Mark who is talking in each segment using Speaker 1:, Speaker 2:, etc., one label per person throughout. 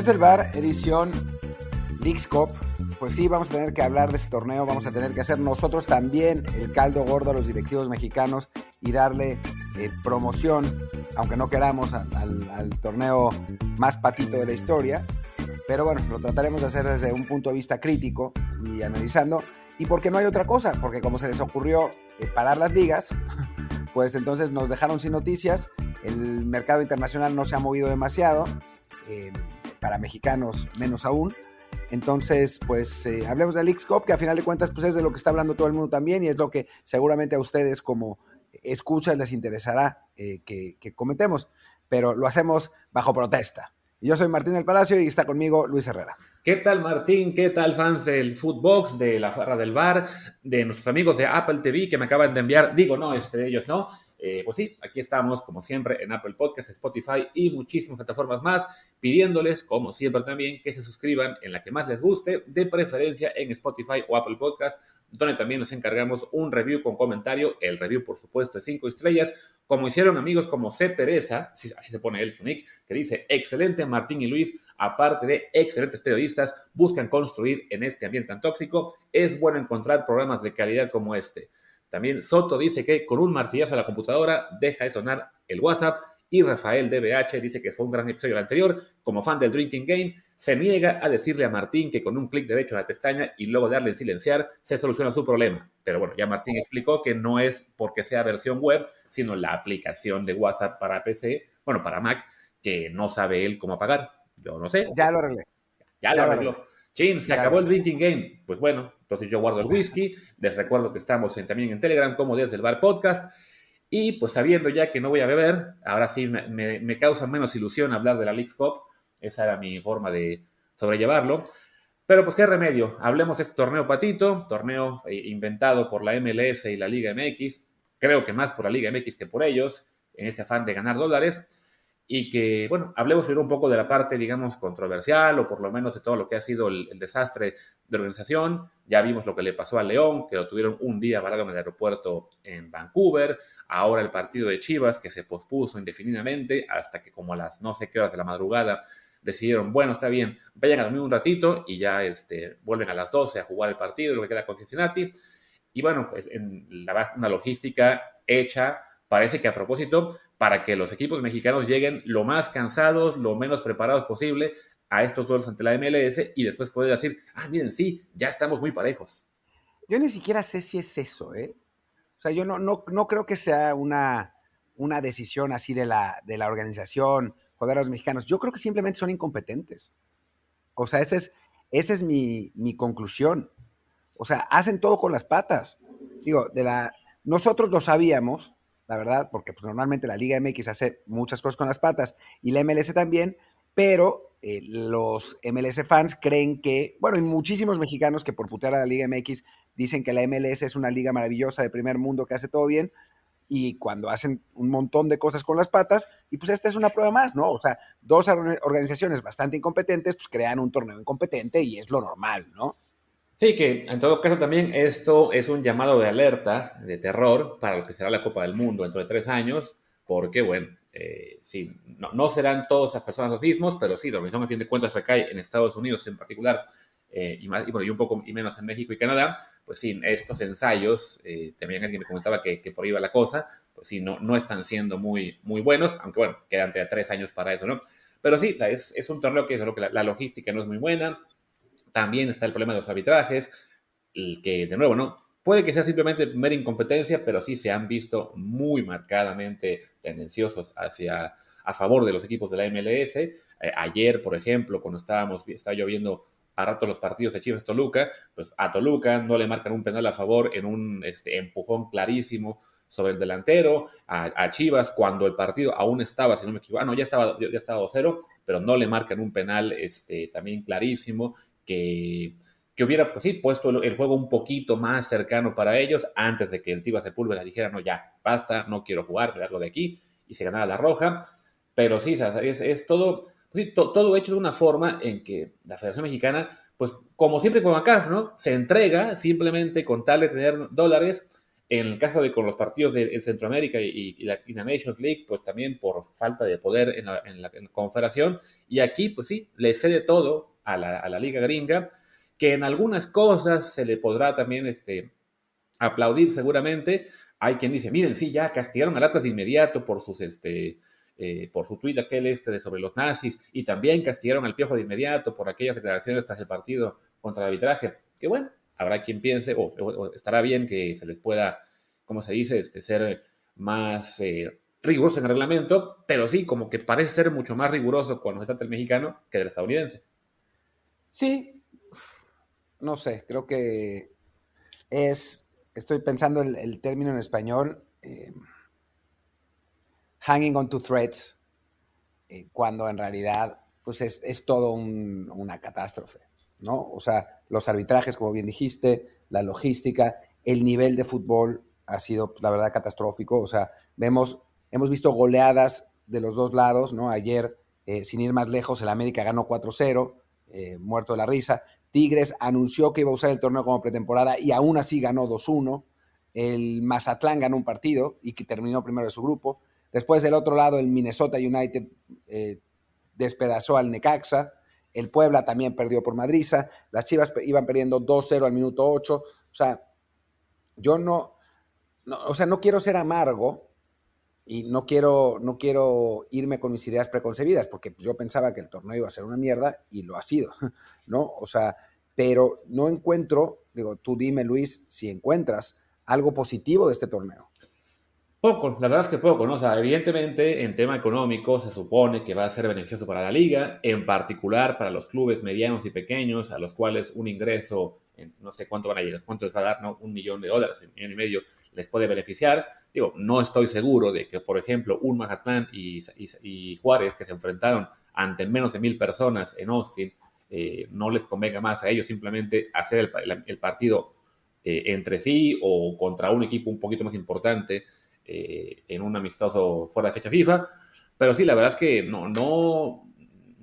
Speaker 1: Desde el bar, edición Leagues Cup. Pues sí, vamos a tener que hablar de este torneo, vamos a tener que hacer nosotros también el caldo gordo a los directivos mexicanos y darle eh, promoción, aunque no queramos, al torneo más patito de la historia. Pero bueno, lo trataremos de hacer desde un punto de vista crítico y analizando. Y porque no hay otra cosa, porque como se les ocurrió eh, parar las ligas, pues entonces nos dejaron sin noticias. El mercado internacional no se ha movido demasiado. eh, para mexicanos menos aún. Entonces, pues eh, hablemos de Leagues Cup, que a final de cuentas pues es de lo que está hablando todo el mundo también y es lo que seguramente a ustedes como escuchas les interesará eh, que, que comentemos, pero lo hacemos bajo protesta. Yo soy Martín del Palacio y está conmigo Luis Herrera.
Speaker 2: ¿Qué tal Martín? ¿Qué tal fans del Footbox, de la Farra del Bar, de nuestros amigos de Apple TV que me acaban de enviar? Digo, no, este de ellos no. Eh, pues sí, aquí estamos como siempre en Apple Podcast, Spotify y muchísimas plataformas más, pidiéndoles como siempre también que se suscriban en la que más les guste, de preferencia en Spotify o Apple Podcast, donde también nos encargamos un review con comentario, el review por supuesto de 5 estrellas, como hicieron amigos como C. Pereza, así, se pone el Sonic, que dice, excelente Martín y Luis, aparte de excelentes periodistas, buscan construir en este ambiente tan tóxico, es bueno encontrar programas de calidad como este. También Soto dice que con un martillazo a la computadora deja de sonar el WhatsApp y Rafael DBH dice que fue un gran episodio el anterior. Como fan del Drinking Game, se niega a decirle a Martín que con un clic derecho en la pestaña y luego darle en silenciar se soluciona su problema. Pero bueno, ya Martín explicó que no es porque sea versión web, sino la aplicación de WhatsApp para PC, bueno, para Mac, que no sabe él cómo apagar. Yo no sé.
Speaker 1: Ya lo arreglé.
Speaker 2: Ya lo
Speaker 1: Ya lo
Speaker 2: arregló. Chin, se
Speaker 1: Ya
Speaker 2: acabó el drinking game. Pues bueno, entonces yo guardo el whisky. Les recuerdo que estamos en- también en Telegram como desde el bar podcast. Y pues sabiendo ya que no voy a beber, ahora sí me, me- me causa menos ilusión hablar de la Leagues Cup. Esa era mi forma de sobrellevarlo. Pero pues qué remedio. Hablemos de este torneo patito, torneo eh, inventado por la MLS y la Liga MX. Creo que más por la Liga MX que por ellos, en ese afán de ganar dólares y que, bueno, hablemos primero un poco de la parte, digamos, controversial o por lo menos de todo lo que ha sido el, el desastre de organización. Ya vimos lo que le pasó a León, que lo tuvieron un día varado en el aeropuerto en Vancouver. Ahora el partido de Chivas, que se pospuso indefinidamente hasta que como a las no sé qué horas de la madrugada decidieron, bueno, está bien, vayan a dormir un ratito y ya este, vuelven a las 12 a jugar el partido, lo que queda con Cincinnati. Y bueno, pues en la, una logística hecha, parece que a propósito, para que los equipos mexicanos lleguen lo más cansados, lo menos preparados posible a estos duelos ante la MLS y después poder decir, ah, miren, sí, ya estamos muy parejos.
Speaker 1: Yo ni siquiera sé si es eso, ¿eh? O sea, yo no, no, no creo que sea una, una decisión así de la, de la organización, joder a los mexicanos. Yo creo que simplemente son incompetentes. O sea, esa es, esa es mi, mi conclusión. O sea, hacen todo con las patas. Digo, de la, nosotros lo sabíamos, la verdad, porque pues, normalmente la Liga MX hace muchas cosas con las patas y la MLS también, pero eh, los MLS fans creen que, bueno, hay muchísimos mexicanos que por putear a la Liga MX dicen que la MLS es una liga maravillosa de primer mundo que hace todo bien, y cuando hacen un montón de cosas con las patas, y pues esta es una prueba más, ¿no? O sea, dos or- organizaciones bastante incompetentes, pues crean un torneo incompetente y es lo normal, ¿no?
Speaker 2: Sí, que en todo caso también esto es un llamado de alerta, de terror, para lo que será la Copa del Mundo dentro de tres años, porque, bueno, Eh, sí, no, no, serán todas las personas los mismos, pero sí, la organización a fin de cuentas recae en Estados Unidos en particular eh, y, más, y, bueno, y un poco y menos en México y Canadá, pues sí, estos ensayos, eh, también alguien me comentaba que, que, por ahí la cosa, pues sí, no, no están siendo muy, muy buenos, aunque bueno, quedan tres años para eso, ¿no? Pero sí, es, es un torneo que, que la, la, logística no es muy buena, también está el problema de los arbitrajes, el que de nuevo, ¿no? Puede que sea simplemente mera incompetencia, pero sí se han visto muy marcadamente tendenciosos hacia a favor de los equipos de la MLS. Eh, ayer, por ejemplo, cuando estábamos, estaba yo viendo a rato los partidos de Chivas Toluca, pues a Toluca no le marcan un penal a favor en un este, empujón clarísimo sobre el delantero, a, Chivas cuando el partido aún estaba, si no me equivoco, ah, no, ya estaba, ya estaba 2-0, pero no le marcan un penal este, también clarísimo que, hubiera, pues sí, puesto el, juego un poquito más cercano para ellos antes de que el Tiva Sepúlveda dijera, no, ya, basta, no quiero jugar, me largo de aquí, y se ganaba la roja, pero sí, es, es todo to, todo hecho de una forma en que la Federación Mexicana, pues como siempre con acá, ¿no? Se entrega simplemente con tal de tener dólares. En el caso de con los partidos de en Centroamérica y, y, la, Nations League, pues también por falta de poder en la, en la, en la confederación. Y aquí, pues sí, le cede todo a la, liga gringa, que en algunas cosas se le podrá también este, aplaudir seguramente. Hay quien dice, miren, sí, ya castigaron al Atlas de inmediato por sus, este, eh, por su tuit aquel este de sobre los nazis y también castigaron al Piojo de inmediato por aquellas declaraciones tras el partido contra el arbitraje, que bueno, habrá quien piense o, o estará bien que se les pueda, como se dice, este, ser más eh, riguroso en el reglamento, pero sí, como que parece ser mucho más riguroso cuando se trata el mexicano que del estadounidense.
Speaker 1: Sí, no sé, creo que es, estoy pensando el, el término en español, eh, hanging on to threads, eh, cuando en realidad pues es, es todo un, una catástrofe, ¿no? O sea, los arbitrajes, como bien dijiste, la logística, el nivel de fútbol ha sido, pues, la verdad, catastrófico. O sea, vemos, hemos visto goleadas de los dos lados, ¿no? Ayer, eh, sin ir más lejos, el América ganó 4-0, eh, muerto de la risa. Tigres anunció que iba a usar el torneo como pretemporada y aún así ganó 2-1. El Mazatlán ganó un partido y que terminó primero de su grupo. Después del otro lado, el Minnesota United eh, despedazó al Necaxa. El Puebla también perdió por Madriza. Las Chivas iban perdiendo 2-0 al minuto 8. O sea, yo no, no, o sea, no quiero ser amargo y no quiero, no quiero irme con mis ideas preconcebidas, porque yo pensaba que el torneo iba a ser una mierda y lo ha sido, ¿no? O sea, pero no encuentro, digo, tú dime, Luis, si encuentras algo positivo de este torneo.
Speaker 2: Poco, la verdad es que poco, ¿no? Sea, evidentemente en tema económico se supone que va a ser beneficioso para la liga, en particular para los clubes medianos y pequeños, a los cuales un ingreso, no sé cuánto van a llegar, cuánto les va a dar, ¿no? Un millón de dólares, un millón y medio, les puede beneficiar. Digo, no estoy seguro de que, por ejemplo, un Mazatlán y, y, Juárez que se enfrentaron ante menos de mil personas en Austin, eh, no les convenga más a ellos simplemente hacer el, el partido eh, entre sí o contra un equipo un poquito más importante eh, en un amistoso fuera de fecha FIFA. Pero sí, la verdad es que no, no,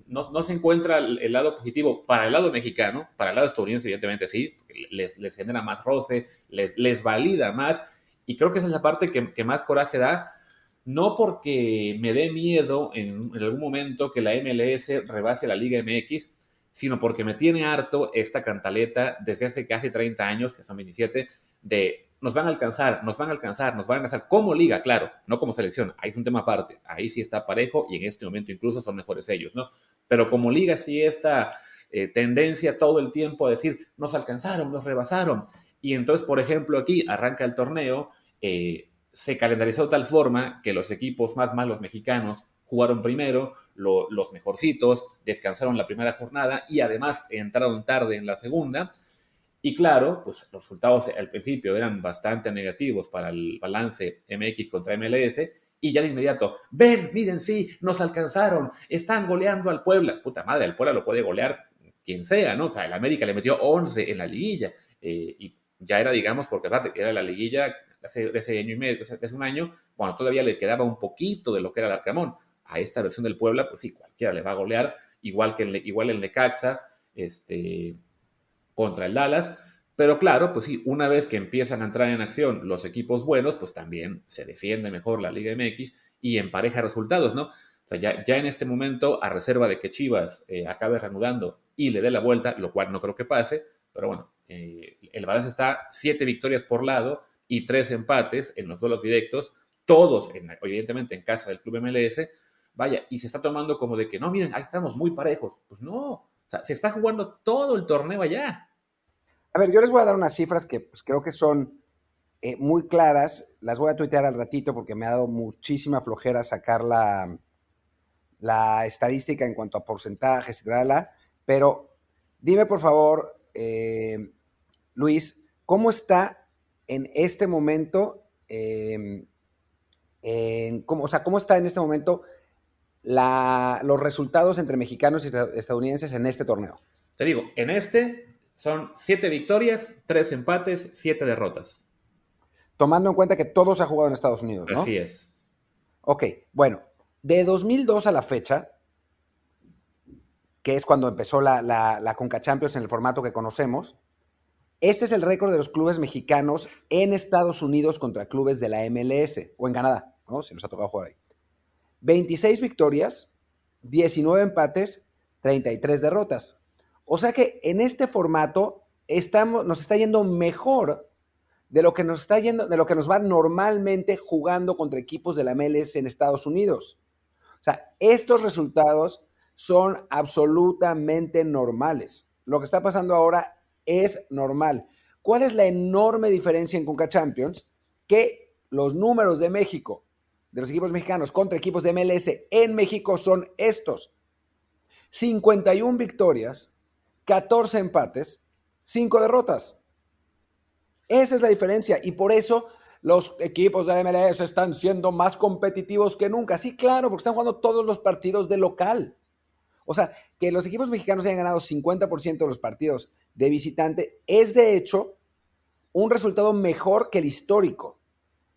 Speaker 2: no, no, se encuentra el lado positivo para el lado mexicano, para el lado estadounidense, evidentemente sí, les, les genera más roce, les, les valida más. Y creo que esa es la parte que, que más coraje da, no porque me dé miedo en, en, algún momento que la MLS rebase la Liga MX, sino porque me tiene harto esta cantaleta desde hace casi 30 años, que son 27, de nos van a alcanzar, nos van a alcanzar, nos van a alcanzar como liga, claro, no como selección, ahí es un tema aparte, ahí sí está parejo y en este momento incluso son mejores ellos, ¿no? Pero como liga sí esta eh, tendencia todo el tiempo a decir, nos alcanzaron, nos rebasaron. Y entonces, por ejemplo, aquí arranca el torneo, eh, se calendarizó de tal forma que los equipos más malos mexicanos jugaron primero, lo, los mejorcitos descansaron la primera jornada y además entraron tarde en la segunda. Y claro, pues los resultados al principio eran bastante negativos para el balance MX contra MLS. Y ya de inmediato, ven, miren, sí, nos alcanzaron, están goleando al Puebla. Puta madre, el Puebla lo puede golear quien sea, ¿no? O sea, el América le metió 11 en la liguilla. Eh, y ya era, digamos, porque era la liguilla hace, ese año y medio, hace un año, cuando todavía le quedaba un poquito de lo que era el Arcamón. A esta versión del Puebla, pues sí, cualquiera le va a golear, igual que el, igual el Necaxa, este, contra el Dallas. Pero claro, pues sí, una vez que empiezan a entrar en acción los equipos buenos, pues también se defiende mejor la Liga MX y empareja resultados, ¿no? O sea, ya, ya en este momento, a reserva de que Chivas eh, acabe reanudando y le dé la vuelta, lo cual no creo que pase, pero bueno, eh, el balance está siete victorias por lado y tres empates en los duelos directos, todos, evidentemente, en casa del Club MLS. Vaya, y se está tomando como de que, no, miren, ahí estamos muy parejos. Pues no, se está jugando todo el torneo allá.
Speaker 1: A ver, yo les voy a dar unas cifras que pues, creo que son eh, muy claras. Las voy a tuitear al ratito porque me ha dado muchísima flojera sacar la, la estadística en cuanto a porcentajes, etcétera. Pero dime, por favor, eh, Luis, ¿cómo está en este momento, em, cómo, o sea, cómo está en este momento los resultados entre mexicanos y estadounidenses en este torneo?
Speaker 2: Te digo, en este son siete victorias, tres empates, siete derrotas.
Speaker 1: Tomando en cuenta que todos ha jugado en Estados Unidos, ¿no?
Speaker 2: Así es.
Speaker 1: Ok, bueno, de 2002 a la fecha, que es cuando empezó la, la, Conca Champions en el formato que conocemos, este es el récord de los clubes mexicanos en Estados Unidos contra clubes de la MLS o en Canadá, ¿no? Si nos ha tocado jugar ahí. 26 victorias, 19 empates, 33 derrotas. O sea que en este formato estamos, nos está yendo mejor de lo que nos está yendo, de lo que nos va normalmente jugando contra equipos de la MLS en Estados Unidos. O sea, estos resultados son absolutamente normales. Lo que está pasando ahora es normal. ¿Cuál es la enorme diferencia en Conca Champions? Que los números de México, de los equipos mexicanos contra equipos de MLS en México son estos. 51 victorias, 14 empates, 5 derrotas. Esa es la diferencia y por eso los equipos de MLS están siendo más competitivos que nunca. Sí, claro, porque están jugando todos los partidos de local. O sea, que los equipos mexicanos hayan ganado 50% de los partidos de visitante es de hecho un resultado mejor que el histórico.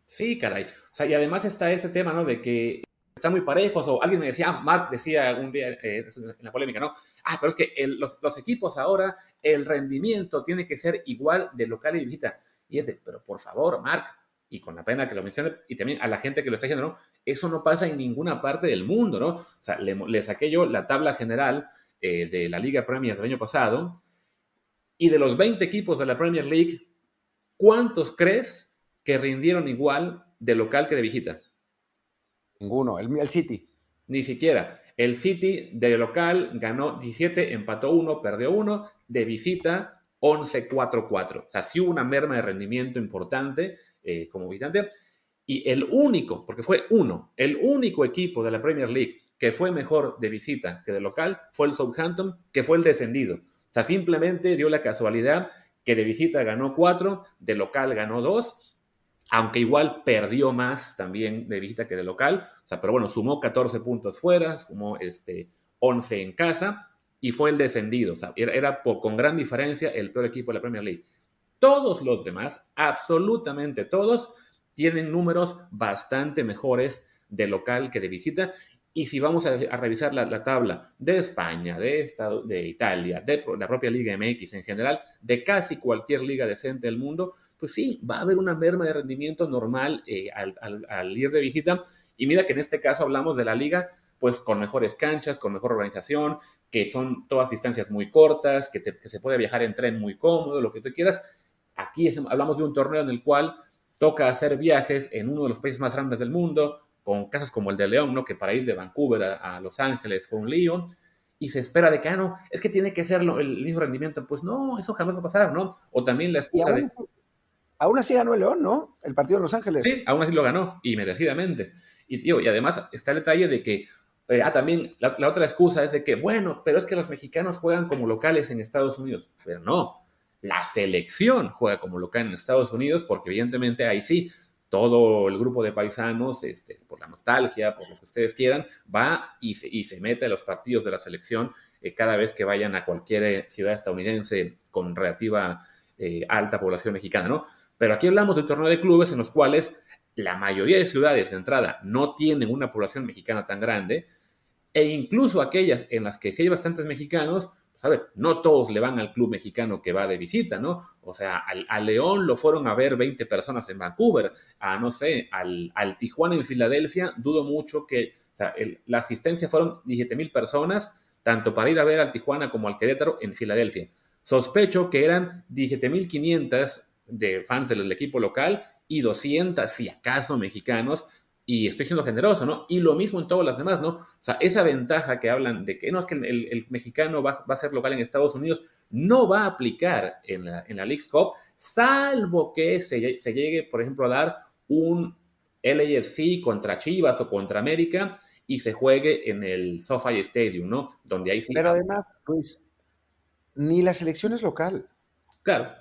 Speaker 2: Sí, caray. O sea, y además está ese tema, ¿no? De que están muy parejos, o alguien me decía, ah, Mark decía un día eh, en la polémica, ¿no? Ah, pero es que los, los, equipos ahora, el rendimiento tiene que ser igual de local y visita. Y es de, pero por favor, Mark, y con la pena que lo mencione, y también a la gente que lo está diciendo, ¿no? Eso no pasa en ninguna parte del mundo, ¿no? O sea, le, saqué yo la tabla general eh, de la Liga Premier del año pasado, y de los 20 equipos de la Premier League, ¿cuántos crees que rindieron igual de local que de visita?
Speaker 1: Ninguno, el, el City.
Speaker 2: Ni siquiera. El City de local ganó 17, empató 1, perdió 1, de visita 11-4-4. O sea, sí hubo una merma de rendimiento importante eh, como visitante. Y el único, porque fue uno, el único equipo de la Premier League que fue mejor de visita que de local fue el Southampton, que fue el descendido. O sea, simplemente dio la casualidad que de visita ganó cuatro, de local ganó dos, aunque igual perdió más también de visita que de local. O sea, pero bueno, sumó 14 puntos fuera, sumó este, 11 en casa y fue el descendido. Era, con gran diferencia el peor equipo de la Premier League. Todos los demás, absolutamente todos, tienen números bastante mejores de local que de visita. Y si vamos a, revisar la, tabla de España, de, Estado, de Italia, de la propia Liga MX en general, de casi cualquier liga decente del mundo, pues sí, va a haber una merma de rendimiento normal eh, al, al ir de visita. Y mira que en este caso hablamos de la liga pues con mejores canchas, con mejor organización, que son todas distancias muy cortas, que, se puede viajar en tren muy cómodo, lo que tú quieras. Aquí hablamos de un torneo en el cual toca hacer viajes en uno de los países más grandes del mundo, con casas como el de León, ¿no? que para ir de Vancouver a, Los Ángeles fue un lío, y se espera de que, ah, no, es que tiene que ser el mismo rendimiento. Pues no, eso jamás va a pasar, ¿no? O también la excusa
Speaker 1: aún, así, aún así ganó el León, ¿no? El partido de Los Ángeles.
Speaker 2: Sí, aún así lo ganó, y merecidamente. Y, y además está el detalle de que eh, ah, también la, otra excusa es de que, bueno, pero es que los mexicanos juegan como locales en Estados Unidos. Pero no, la selección juega como local en Estados Unidos porque evidentemente ahí sí, todo el grupo de paisanos, este, por la nostalgia, por lo que ustedes quieran, va y se, y se mete a los partidos de la selección eh, cada vez que vayan a cualquier eh, ciudad estadounidense con relativa alta población mexicana, ¿no? Pero aquí hablamos del torneo de clubes en los cuales la mayoría de ciudades de entrada no tienen una población mexicana tan grande, e incluso aquellas en las que sí hay bastantes mexicanos, a ver, no todos le van al club mexicano que va de visita, ¿no? O sea, al, a León lo fueron a ver 20 personas en Vancouver, a no sé, al, al Tijuana en Filadelfia, dudo mucho que, o sea, el, la asistencia fueron 17 mil personas, tanto para ir a ver al Tijuana como al Querétaro en Filadelfia. Sospecho que eran 17.500 de fans del equipo local y 200, si acaso, mexicanos y estoy siendo generoso, ¿no? Y lo mismo en todas las demás, ¿no? O sea, esa ventaja que hablan de que no es que el, el mexicano va, va, a ser local en Estados Unidos, no va a aplicar en la, en la League's Cup, salvo que se, se llegue, por ejemplo, a dar un LAFC contra Chivas o contra América y se juegue en el SoFi Stadium, ¿no? Donde ahí sí.
Speaker 1: Pero además, Luis, ni la selección es local.
Speaker 2: Claro.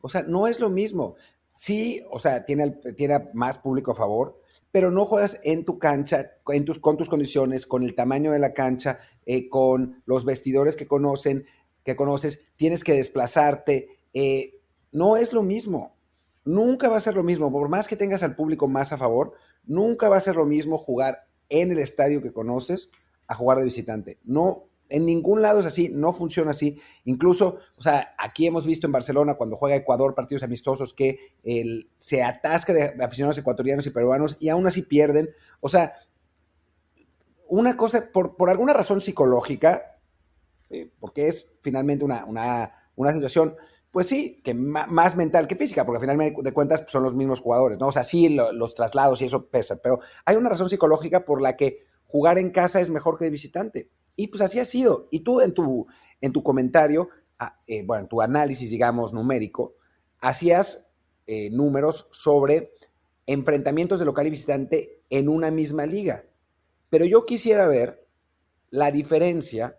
Speaker 1: O sea, no es lo mismo. Sí, o sea, tiene, tiene más público a favor, pero no juegas en tu cancha, tus, con tus condiciones, con el tamaño de la cancha, eh, con los vestidores que conocen, que conoces, tienes que desplazarte. Eh, no es lo mismo. Nunca va a ser lo mismo. Por más que tengas al público más a favor, nunca va a ser lo mismo jugar en el estadio que conoces a jugar de visitante. No, en ningún lado es así, no funciona así. Incluso, o sea, aquí hemos visto en Barcelona cuando juega Ecuador partidos amistosos que el, se atasca de aficionados ecuatorianos y peruanos y aún así pierden. O sea, una cosa, por, por alguna razón psicológica, eh, porque es finalmente una, una, una, situación, pues sí, que más mental que física, porque al final de cuentas pues, son los mismos jugadores, ¿no? O sea, sí, lo, los traslados y eso pesa, pero hay una razón psicológica por la que jugar en casa es mejor que de visitante. Y pues así ha sido. Y tú en tu, en tu comentario, eh, bueno, en tu análisis, digamos, numérico, hacías eh, números sobre enfrentamientos de local y visitante en una misma liga. Pero yo quisiera ver la diferencia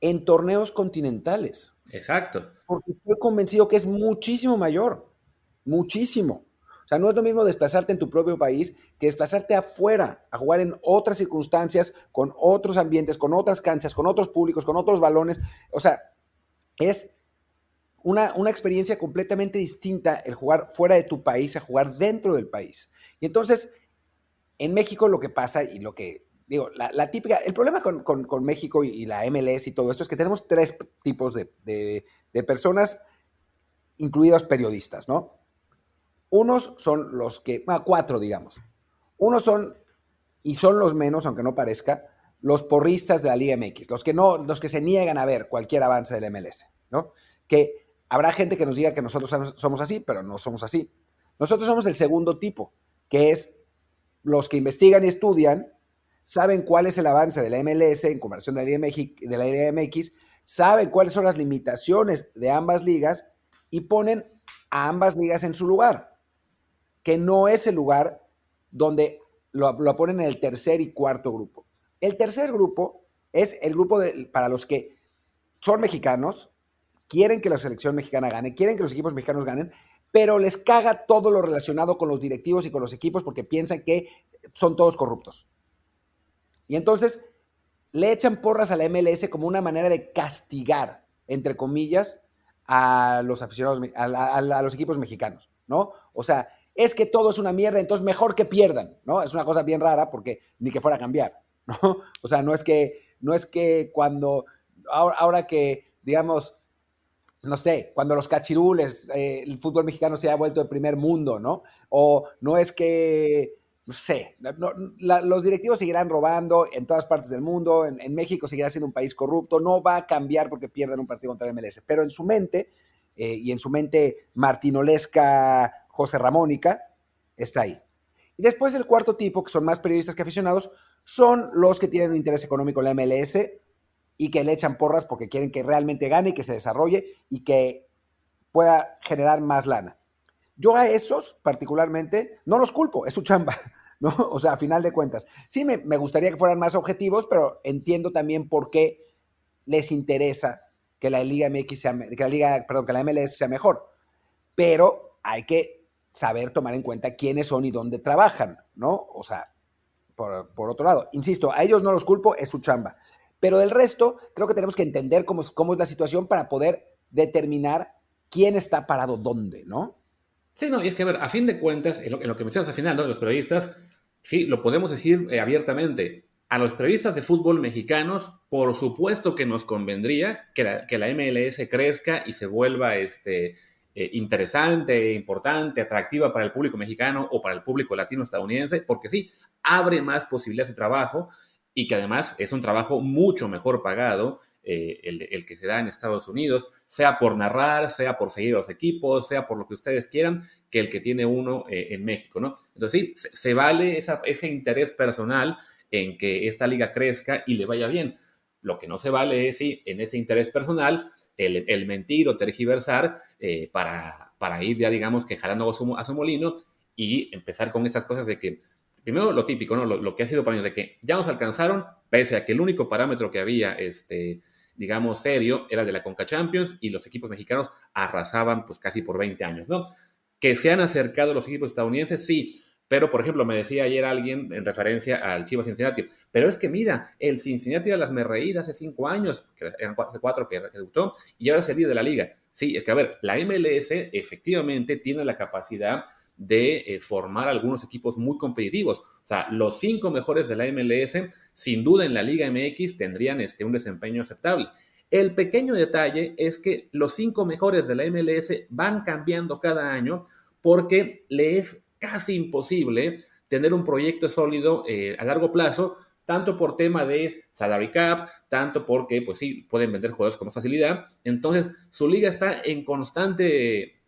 Speaker 1: en torneos continentales.
Speaker 2: Exacto.
Speaker 1: Porque estoy convencido que es muchísimo mayor, muchísimo. O sea, no es lo mismo desplazarte en tu propio país que desplazarte afuera, a jugar en otras circunstancias, con otros ambientes, con otras canchas, con otros públicos, con otros balones. O sea, es una, una experiencia completamente distinta el jugar fuera de tu país a jugar dentro del país. Y entonces, en México lo que pasa y lo que digo, la, típica, el problema con, con, con México y, la MLS y todo esto es que tenemos tres tipos de, de personas, incluidos periodistas, ¿no? Unos son los que, ah, cuatro digamos. Unos son, y son los menos, aunque no parezca, los porristas de la Liga MX, los que no, los que se niegan a ver cualquier avance del MLS, ¿no? Que habrá gente que nos diga que nosotros somos así, pero no somos así. Nosotros somos el segundo tipo, que es los que investigan y estudian, saben cuál es el avance de la MLS en conversión de la Liga de la Liga MX saben cuáles son las limitaciones de ambas ligas y ponen a ambas ligas en su lugar, que no es el lugar donde lo, ponen en el tercer y cuarto grupo. El tercer grupo es el grupo de, para los que son mexicanos, quieren que la selección mexicana gane, quieren que los equipos mexicanos ganen, pero les caga todo lo relacionado con los directivos y con los equipos porque piensan que son todos corruptos. Y entonces le echan porras a la MLS como una manera de castigar, entre comillas, a los aficionados, a, a, los equipos mexicanos, ¿no? O sea, es que todo es una mierda, entonces mejor que pierdan, ¿no? Es una cosa bien rara porque ni que fuera a cambiar, ¿no? O sea, no es que, no es que cuando, ahora, ahora que, digamos, no sé, cuando los cachirules, eh, el fútbol mexicano se ha vuelto de primer mundo, ¿no? O no es que no sé, los directivos seguirán robando en todas partes del mundo, en, en, México seguirá siendo un país corrupto, no va a cambiar porque pierdan un partido contra el MLS, pero en su mente, eh, y en su mente martinolesca, José Ramónica, está ahí. Y después el cuarto tipo, que son más periodistas que aficionados, son los que tienen un interés económico en la MLS y que le echan porras porque quieren que realmente gane y que se desarrolle y que pueda generar más lana. Yo a esos particularmente no los culpo, es su chamba, ¿no? O sea, a final de cuentas. Sí, me, me, gustaría que fueran más objetivos, pero entiendo también por qué les interesa que la Liga MX sea, que la Liga, perdón, que la MLS sea mejor. Pero hay que saber tomar en cuenta quiénes son y dónde trabajan, ¿no? O sea, por, por otro lado, insisto, a ellos no los culpo, es su chamba. Pero del resto, creo que tenemos que entender cómo, cómo es la situación para poder determinar quién está parado dónde, ¿no?
Speaker 2: Sí, no, y es que, a ver, a fin de cuentas, en lo, en lo que mencionas al final, ¿no? Los periodistas, sí, lo podemos decir eh, abiertamente. a los periodistas de fútbol mexicanos, por supuesto que nos convendría que la, que la MLS crezca y se vuelva este, eh, interesante, importante, atractiva para el público mexicano o para el público latino-estadounidense, porque sí, abre más posibilidades de trabajo y que además es un trabajo mucho mejor pagado eh, el, que se da en Estados Unidos, sea por narrar, sea por seguir a los equipos, sea por lo que ustedes quieran, que el que tiene uno eh, en México, ¿no? Entonces sí, se, vale ese interés personal en que esta liga crezca y le vaya bien. Lo que no se vale es, sí, en ese interés personal, el, mentir o tergiversar eh, para, para ir ya, digamos, que jalando a su, a su molino y empezar con esas cosas de que primero lo típico, ¿no? Lo, que ha sido para años de que ya nos alcanzaron, pese a que el único parámetro que había, este, digamos, serio, era de la Conca Champions y los equipos mexicanos arrasaban pues casi por 20 años, ¿no? Que se han acercado los equipos estadounidenses, sí, pero, por ejemplo, me decía ayer alguien en referencia al Chivas Cincinnati, pero es que mira, el Cincinnati era las me reír hace cinco años, que eran hace cuatro que, debutó, y ahora es el de la liga. Sí, es que, a ver, la MLS efectivamente tiene la capacidad de eh, formar algunos equipos muy competitivos. O sea, los cinco mejores de la MLS, sin duda en la Liga MX, tendrían este, un desempeño aceptable. El pequeño detalle es que los cinco mejores de la MLS van cambiando cada año porque le es casi imposible tener un proyecto sólido eh, a largo plazo, tanto por tema de salary cap, tanto porque, pues sí, pueden vender jugadores con facilidad. Entonces, su liga está en constante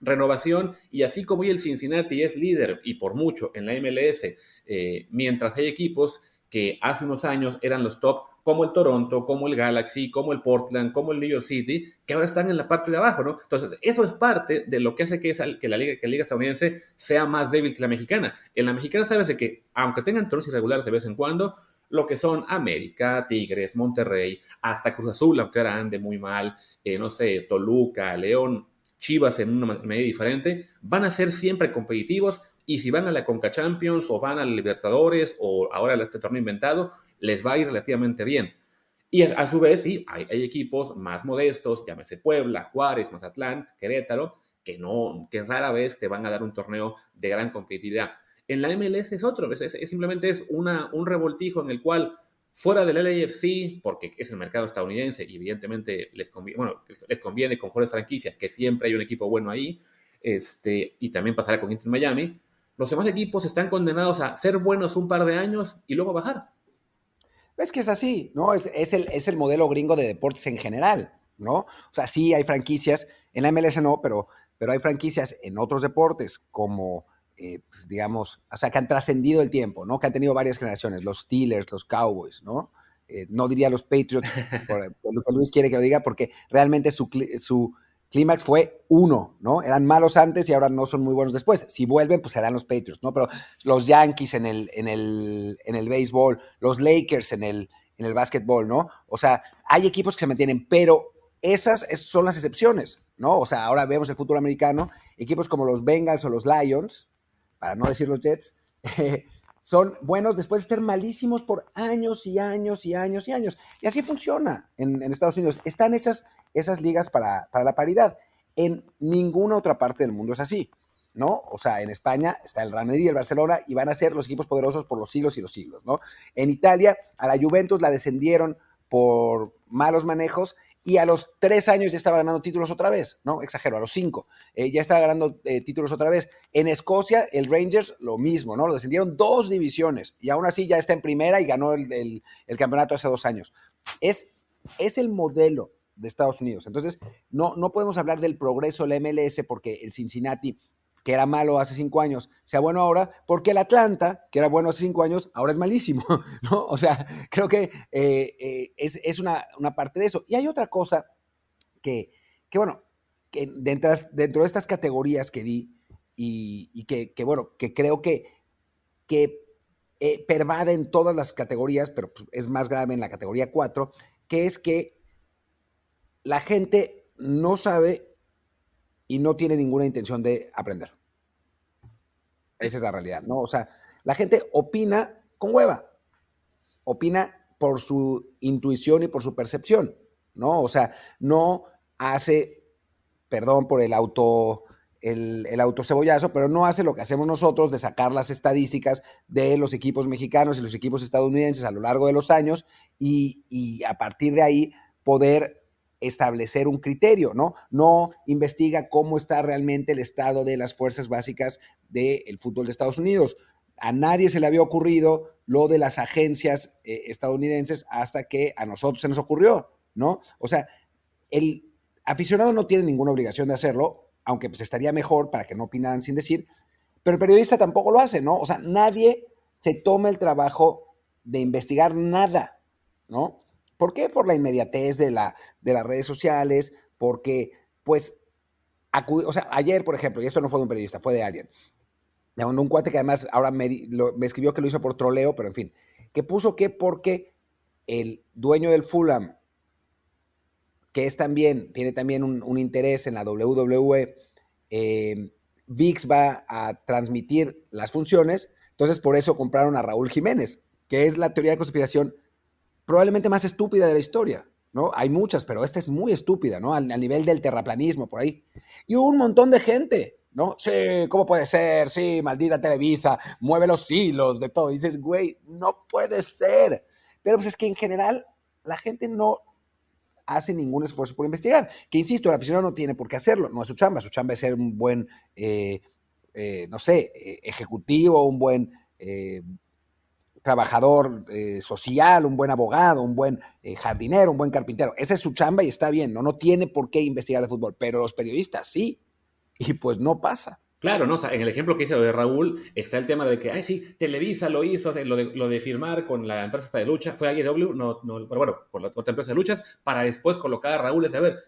Speaker 2: renovación y así como hoy el Cincinnati es líder y por mucho en la MLS, eh, mientras hay equipos que hace unos años eran los top, como el Toronto, como el Galaxy, como el Portland, como el New York City, que ahora están en la parte de abajo, ¿no? Entonces, eso es parte de lo que hace que, que, la, liga, que la estadounidense sea más débil que la mexicana. En la mexicana sabes que, aunque tengan torneos irregulares de vez en cuando, lo que son América, Tigres, Monterrey, hasta Cruz Azul, aunque ahora ande muy mal, eh, no sé, Toluca, León, Chivas en una medida diferente, van a ser siempre competitivos y si van a la Conca Champions o van a Libertadores o ahora a este torneo inventado, les va a ir relativamente bien. Y a, su vez, sí, hay, equipos más modestos, llámese Puebla, Juárez, Mazatlán, Querétaro, que, no, que rara vez te van a dar un torneo de gran competitividad. En la MLS es otro, es, simplemente es una, un revoltijo en el cual Fuera del LAFC, porque es el mercado estadounidense y evidentemente les conviene, bueno, les conviene con mejores franquicias, que siempre hay un equipo bueno ahí, este, y también pasará con Inter Miami, los demás equipos están condenados a ser buenos un par de años y luego bajar.
Speaker 1: Es que es así, ¿no? Es, el, es el modelo gringo de deportes en general, ¿no? O sea, sí hay franquicias, en la MLS no, pero, pero hay franquicias en otros deportes como eh, pues, digamos, o sea, que han trascendido el tiempo, ¿no? Que han tenido varias generaciones, los Steelers, los Cowboys, ¿no? Eh, no diría los Patriots, por, lo que Luis quiere que lo diga, porque realmente su, su clímax fue uno, ¿no? Eran malos antes y ahora no son muy buenos después. Si vuelven, pues serán los Patriots, ¿no? Pero los Yankees en el, en el, en el béisbol, los Lakers en el, en el básquetbol, ¿no? O sea, hay equipos que se mantienen, pero esas son las excepciones, ¿no? O sea, ahora vemos el fútbol americano, equipos como los Bengals o los Lions, para no decir los Jets, son buenos después de ser malísimos por años y años y años y años. Y así funciona en, Estados Unidos. Están hechas esas ligas para, la paridad. En ninguna otra parte del mundo es así, ¿no? O sea, en España está el Real y el Barcelona y van a ser los equipos poderosos por los siglos y los siglos, ¿no? En Italia a la Juventus la descendieron por malos manejos y a los tres años ya estaba ganando títulos otra vez, ¿no? Exagero, a los cinco, eh, ya estaba ganando eh, títulos otra vez. En Escocia, el Rangers, lo mismo, ¿no? Lo descendieron dos divisiones y aún así ya está en primera y ganó el, campeonato hace dos años. Es, es el modelo de Estados Unidos. Entonces, no, no podemos hablar del progreso del MLS porque el Cincinnati que era malo hace cinco años, sea bueno ahora, porque el Atlanta, que era bueno hace cinco años, ahora es malísimo, ¿no? O sea, creo que eh, eh, es, una, parte de eso. Y hay otra cosa que, bueno, que dentro, dentro de estas categorías que di y, que, bueno, que creo que, que eh, pervade en todas las categorías, pero pues, es más grave en la categoría 4, que es que la gente no sabe y no tiene ninguna intención de aprender. Esa es la realidad, ¿no? O sea, la gente opina con hueva, opina por su intuición y por su percepción, ¿no? O sea, no hace, perdón por el auto el, el autocebollazo, pero no hace lo que hacemos nosotros de sacar las estadísticas de los equipos mexicanos y los equipos estadounidenses a lo largo de los años y, y a partir de ahí poder establecer un criterio, ¿no? No investiga cómo está realmente el estado de las fuerzas básicas del fútbol de Estados Unidos. A nadie se le había ocurrido lo de las agencias eh, estadounidenses hasta que a nosotros se nos ocurrió, ¿no? O sea, el aficionado no tiene ninguna obligación de hacerlo, aunque pues estaría mejor para que no opinaran sin decir, pero el periodista tampoco lo hace, ¿no? O sea, nadie se toma el trabajo de investigar nada, ¿no? ¿Por qué? Por la inmediatez de, la, de las redes sociales, porque, pues, o sea, ayer, por ejemplo, y esto no fue de un periodista, fue de alguien, de un cuate que además ahora me, escribió que lo hizo por troleo, pero en fin, que puso que porque el dueño del Fulham, que es también, tiene también un, un interés en la WWE, eh, VIX va a transmitir las funciones, entonces por eso compraron a Raúl Jiménez, que es la teoría de conspiración probablemente más estúpida de la historia, ¿no? Hay muchas, pero esta es muy estúpida, ¿no? Al, nivel del terraplanismo, por ahí. Y un montón de gente, ¿no? Sí, ¿cómo puede ser? Sí, maldita Televisa, mueve los hilos de todo. Dices, güey, no puede ser. Pero pues es que en general la gente no hace ningún esfuerzo por investigar. Que insisto, el aficionado no tiene por qué hacerlo, no es su chamba, su chamba es ser un buen, eh, eh, no sé, eh, ejecutivo, un buen trabajador eh, social, un buen abogado, un buen eh, jardinero, un buen carpintero. Esa es su chamba y está bien, ¿no? No tiene por qué investigar de fútbol, pero los periodistas sí. Y pues no pasa.
Speaker 2: Claro, ¿no? O sea, en el ejemplo que hice de Raúl está el tema de que, ay, sí, Televisa lo hizo, lo de, lo de firmar con la empresa de lucha, fue AEW, no, no, pero bueno, por la otra empresa de luchas, para después colocar a Raúl, es a ver,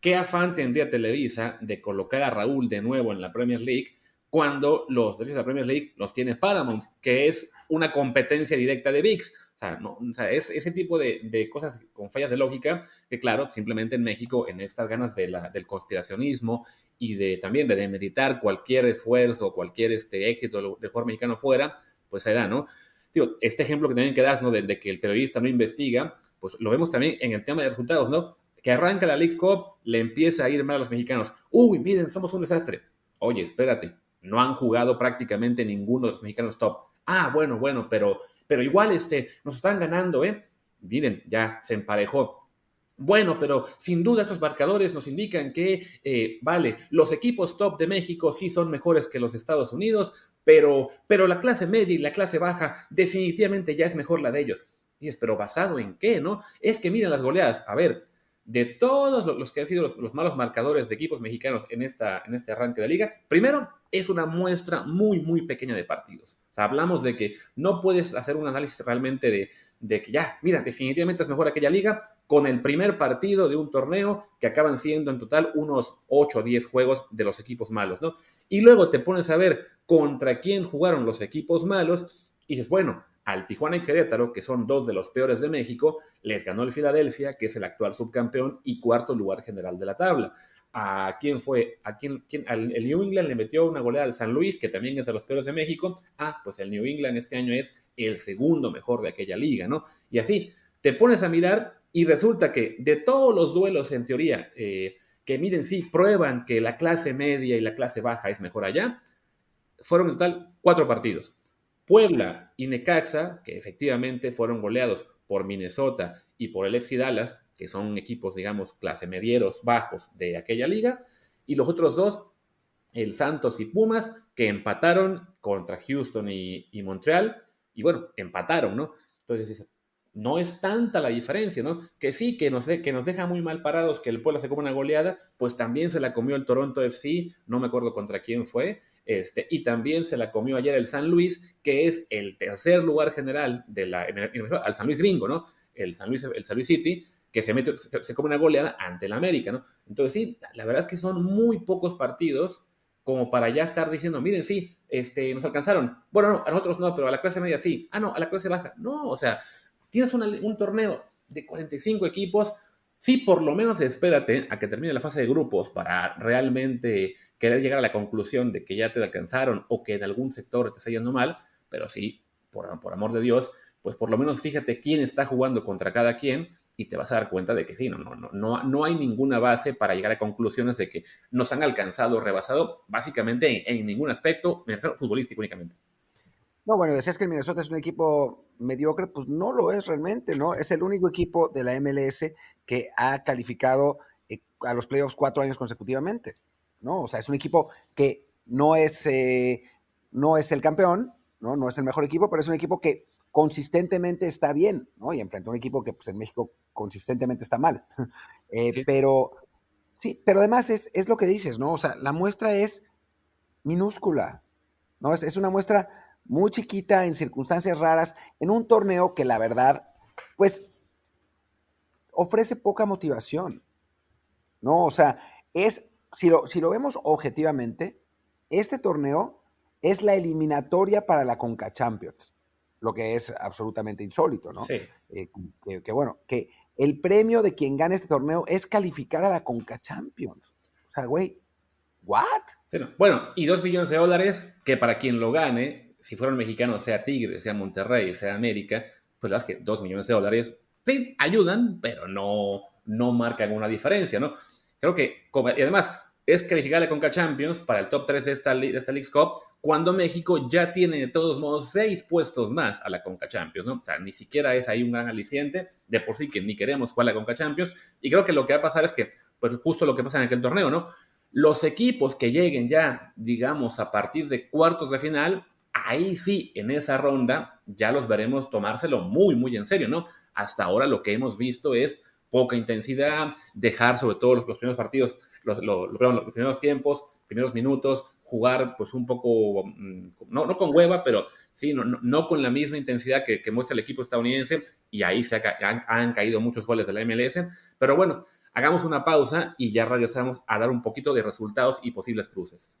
Speaker 2: ¿qué afán tendría Televisa de colocar a Raúl de nuevo en la Premier League cuando los derechos de la Premier League los tiene Paramount, que es una competencia directa de VIX. O sea, no, o sea es ese tipo de, de, cosas con fallas de lógica que, claro, simplemente en México, en estas ganas de la, del conspiracionismo y de también de demeritar cualquier esfuerzo, cualquier este, éxito del jugador mexicano fuera, pues ahí da, ¿no? Digo, este ejemplo que también que das, ¿no? De, de, que el periodista no investiga, pues lo vemos también en el tema de resultados, ¿no? Que arranca la League Cup, le empieza a ir mal a los mexicanos. Uy, miren, somos un desastre. Oye, espérate, no han jugado prácticamente ninguno de los mexicanos top. Ah, bueno, bueno, pero, pero igual este, nos están ganando, ¿eh? Miren, ya se emparejó. Bueno, pero sin duda estos marcadores nos indican que, eh, vale, los equipos top de México sí son mejores que los Estados Unidos, pero, pero la clase media y la clase baja definitivamente ya es mejor la de ellos. Y dices, pero basado en qué, ¿no? Es que miren las goleadas. A ver, de todos los que han sido los, los, malos marcadores de equipos mexicanos en, esta, en este arranque de liga, primero es una muestra muy, muy pequeña de partidos. Hablamos de que no puedes hacer un análisis realmente de, de que ya, mira, definitivamente es mejor aquella liga con el primer partido de un torneo que acaban siendo en total unos 8 o 10 juegos de los equipos malos, ¿no? Y luego te pones a ver contra quién jugaron los equipos malos y dices, bueno, al Tijuana y Querétaro, que son dos de los peores de México, les ganó el Filadelfia, que es el actual subcampeón y cuarto lugar general de la tabla. ¿A quién fue? ¿A quién? Al, el New England le metió una goleada al San Luis, que también es de los peores de México. Ah, pues el New England este año es el segundo mejor de aquella liga, ¿no? Y así, te pones a mirar y resulta que de todos los duelos, en teoría, eh, que miren, sí, prueban que la clase media y la clase baja es mejor allá, fueron en total cuatro partidos. Puebla y Necaxa, que efectivamente fueron goleados por Minnesota y por el FC Dallas, que son equipos, digamos, clase medieros bajos de aquella liga, y los otros dos, el Santos y Pumas, que empataron contra Houston y, Montreal, y bueno, empataron, ¿no? Entonces, no es tanta la diferencia, ¿no? Que sí, que nos, de, que nos deja muy mal parados que el Puebla se come una goleada, pues también se la comió el Toronto FC, no me acuerdo contra quién fue, este, y también se la comió ayer el San Luis, que es el tercer lugar general de la, al San Luis gringo, ¿no? El San Luis, el San Luis City, que se, mete, se, se come una goleada ante el América, ¿no? Entonces sí, la verdad es que son muy pocos partidos como para ya estar diciendo, miren, sí, este, nos alcanzaron. Bueno, no, a nosotros no, pero a la clase media sí. Ah, no, a la clase baja. No, o sea, tienes un torneo de 45 equipos, sí, por lo menos espérate a que termine la fase de grupos para realmente querer llegar a la conclusión de que ya te alcanzaron o que en algún sector te está yendo mal, pero sí, por, amor de Dios, pues por lo menos fíjate quién está jugando contra cada quien y te vas a dar cuenta de que sí, no, no, no, no, hay ninguna base para llegar a conclusiones de que nos han alcanzado, rebasado, básicamente en, ningún aspecto, futbolístico únicamente.
Speaker 1: No, bueno, decías que el Minnesota es un equipo mediocre, pues no lo es realmente, ¿no? Es el único equipo de la MLS que ha calificado eh, a los playoffs cuatro años consecutivamente, ¿no? O sea, es un equipo que no es, eh, no es el campeón, ¿no? No es el mejor equipo, pero es un equipo que consistentemente está bien, ¿no? Y enfrenta a un equipo que pues, en México consistentemente está mal. Eh, pero sí, pero además es, es, lo que dices, ¿no? O sea, la muestra es minúscula, ¿no? Es, es una muestra muy chiquita en circunstancias raras, en un torneo que la verdad, pues, ofrece poca motivación, ¿no? O sea, es, si lo, si lo vemos objetivamente, este torneo es la eliminatoria para la Conca Champions lo que es absolutamente insólito, ¿no?
Speaker 2: Sí.
Speaker 1: Eh, que, bueno, que el premio de quien gane este torneo es calificar a la Conca Champions. O sea, güey, ¿what?
Speaker 2: Bueno, y dos millones de dólares que para quien lo gane, si fuera un mexicano, sea Tigre, sea Monterrey, sea América, pues la verdad es que dos millones de dólares, sí, ayudan, pero no, no marcan una diferencia, ¿no? Creo que, y además, es calificar la Conca Champions para el top 3 de esta, de esta League's Cup, cuando México ya tiene de todos modos seis puestos más a la Conca Champions, ¿no? O sea, ni siquiera es ahí un gran aliciente, de por sí que ni queremos jugar la Conca Champions, y creo que lo que va a pasar es que, pues justo lo que pasa en aquel torneo, ¿no? Los equipos que lleguen ya, digamos, a partir de cuartos de final, ahí sí, en esa ronda, ya los veremos tomárselo muy, muy en serio, ¿no? Hasta ahora lo que hemos visto es poca intensidad, dejar sobre todo los, primeros partidos, los, los, primeros tiempos, primeros minutos, jugar pues un poco, mm, no, no con hueva, pero sí, no, no, con la misma intensidad que, muestra el equipo estadounidense y ahí se han, han, caído muchos goles de la MLS. Pero bueno, hagamos una pausa y ya regresamos a dar un poquito de resultados y posibles cruces.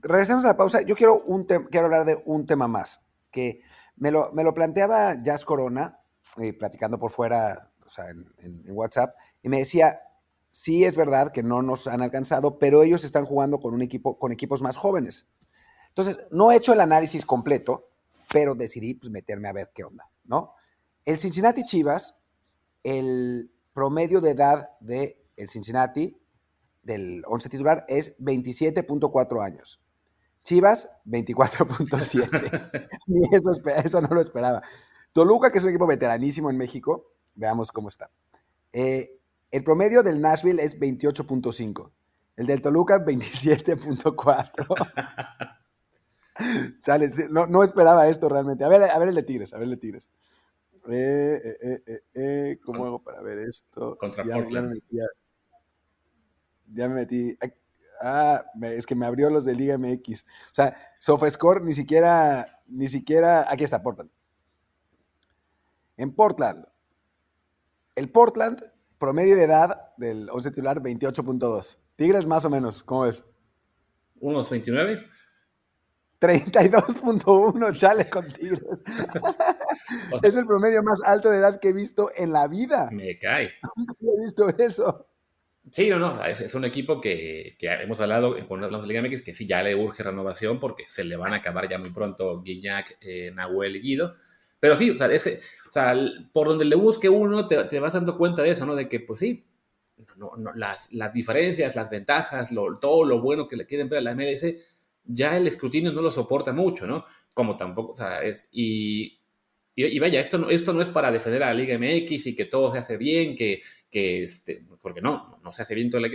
Speaker 1: Regresamos a la pausa. Yo quiero, un quiero hablar de un tema más, que me lo, me lo planteaba Jazz Corona, eh, platicando por fuera, o sea, en, en, WhatsApp, y me decía, sí es verdad que no nos han alcanzado, pero ellos están jugando con un equipo, con equipos más jóvenes. Entonces, no he hecho el análisis completo, pero decidí pues, meterme a ver qué onda, ¿no? El Cincinnati Chivas, el promedio de edad de el Cincinnati del 11 titular es 27.4 años. Chivas, 24.7. Ni eso, eso no lo esperaba. Toluca, que es un equipo veteranísimo en México, veamos cómo está. Eh, el promedio del Nashville es 28.5. El del Toluca, 27.4. no, no, esperaba esto realmente. A ver, a ver el de Tigres, a ver el de Tigres. Eh, eh, ¿Cómo hago para ver esto?
Speaker 2: Contra Portland
Speaker 1: ya me metí. Ah, es que me abrió los de Liga MX. O sea, SofaScore ni siquiera, ni siquiera. Aquí está, Portland. En Portland. El Portland, promedio de edad del 11 titular, 28.2. Tigres más o menos, ¿cómo ves?
Speaker 2: Unos 29.
Speaker 1: 32.1, chale con Tigres. es el promedio más alto de edad que he visto en la vida.
Speaker 2: Me cae.
Speaker 1: Nunca he visto eso.
Speaker 2: Sí, no, no, es, un equipo que, hemos hablado cuando hablamos de Liga MX que sí ya le urge renovación porque se le van a acabar ya muy pronto Guiñac, eh, Nahuel y Guido. Pero sí, o sea, ese, o sea, por donde le busque uno te, vas dando cuenta de eso, ¿no? De que, pues sí, no, no, las, las, diferencias, las ventajas, lo, todo lo bueno que le quieren ver a la MLS, ya el escrutinio no lo soporta mucho, ¿no? Como tampoco, o sea, es, y y, vaya, esto no, esto no es para defender a la Liga MX y que todo se hace bien, que, que este, porque no, no se hace bien toda la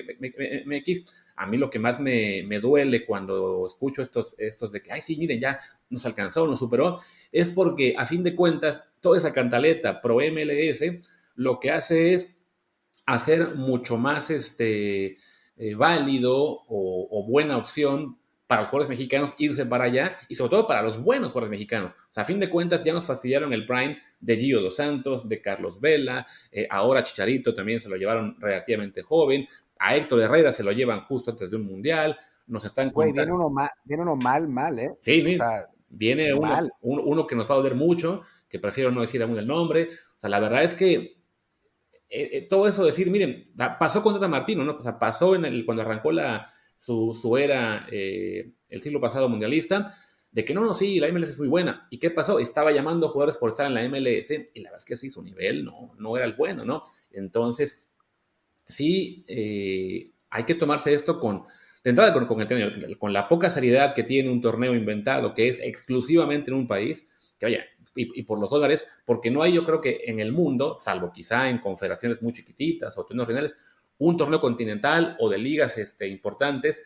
Speaker 2: MX. A mí lo que más me, me, duele cuando escucho estos, estos de que, ay, sí, miren, ya nos alcanzó, nos superó, es porque a fin de cuentas, toda esa cantaleta pro MLS lo que hace es hacer mucho más este, eh, válido o buena opción para los jugadores mexicanos irse para allá y sobre todo para los buenos jugadores mexicanos. O sea, a fin de cuentas ya nos fastidiaron el prime de Gio Dos Santos, de Carlos Vela, eh, ahora Chicharito también se lo llevaron relativamente joven, a Héctor Herrera se lo llevan justo antes de un mundial, nos están
Speaker 1: Güey, viene uno, mal, viene uno mal, mal, ¿eh?
Speaker 2: Sí, viene uno, uno, que nos va a doler mucho, que prefiero no decir aún el nombre. O sea, la verdad es que eh, eh, todo eso decir, miren, pasó con Tata Martino, ¿no? O sea, pasó en el, cuando arrancó la, su, era eh, el siglo pasado mundialista, de que no, no, sí, la MLS es muy buena. ¿Y qué pasó? Estaba llamando a jugadores por estar en la MLS y la verdad es que sí, su nivel no, no era el bueno, ¿no? Entonces, sí, eh, hay que tomarse esto con, de entrada con, con, la poca seriedad que tiene un torneo inventado que es exclusivamente en un país, que vaya, y, y, por los dólares, porque no hay, yo creo que en el mundo, salvo quizá en confederaciones muy chiquititas o torneos finales, un torneo continental o de ligas este, importantes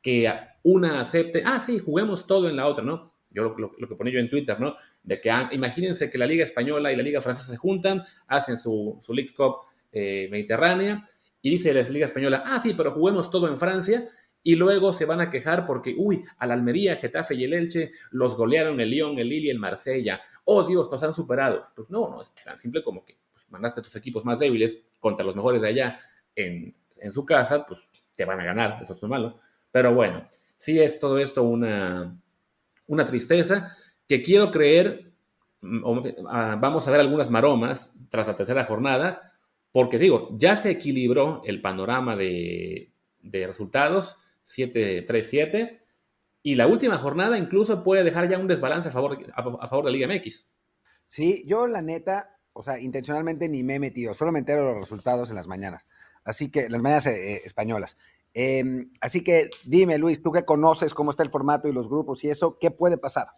Speaker 2: que una acepte, ah, sí, juguemos todo en la otra, ¿no? Yo lo, que ponía yo en Twitter, ¿no? De que ah, imagínense que la Liga Española y la Liga Francesa se juntan, hacen su, su League Cup eh, Mediterránea, y dice la Liga Española, ah, sí, pero juguemos todo en Francia, y luego se van a quejar porque, uy, al Almería, Getafe y el Elche los golearon el Lyon, el Lille el Marsella. Oh, Dios, nos han superado. Pues no, no es tan simple como que pues, mandaste a tus equipos más débiles contra los mejores de allá en, su casa, pues te van a ganar, eso es muy malo. Pero bueno, sí es todo esto una, una tristeza que quiero creer, mm, ah, vamos a ver algunas maromas tras la tercera jornada, porque digo, ya se equilibró el panorama de, de resultados, 7-3-7, y la última jornada incluso puede dejar ya un desbalance a favor, a favor de Liga MX.
Speaker 1: Sí, yo la neta, o sea, intencionalmente ni me he metido, solo me entero los resultados en las mañanas. Así que, las mañanas eh, eh, españolas. Em, así que dime, Luis, tú que conoces cómo está el formato y los grupos y eso, ¿qué puede pasar?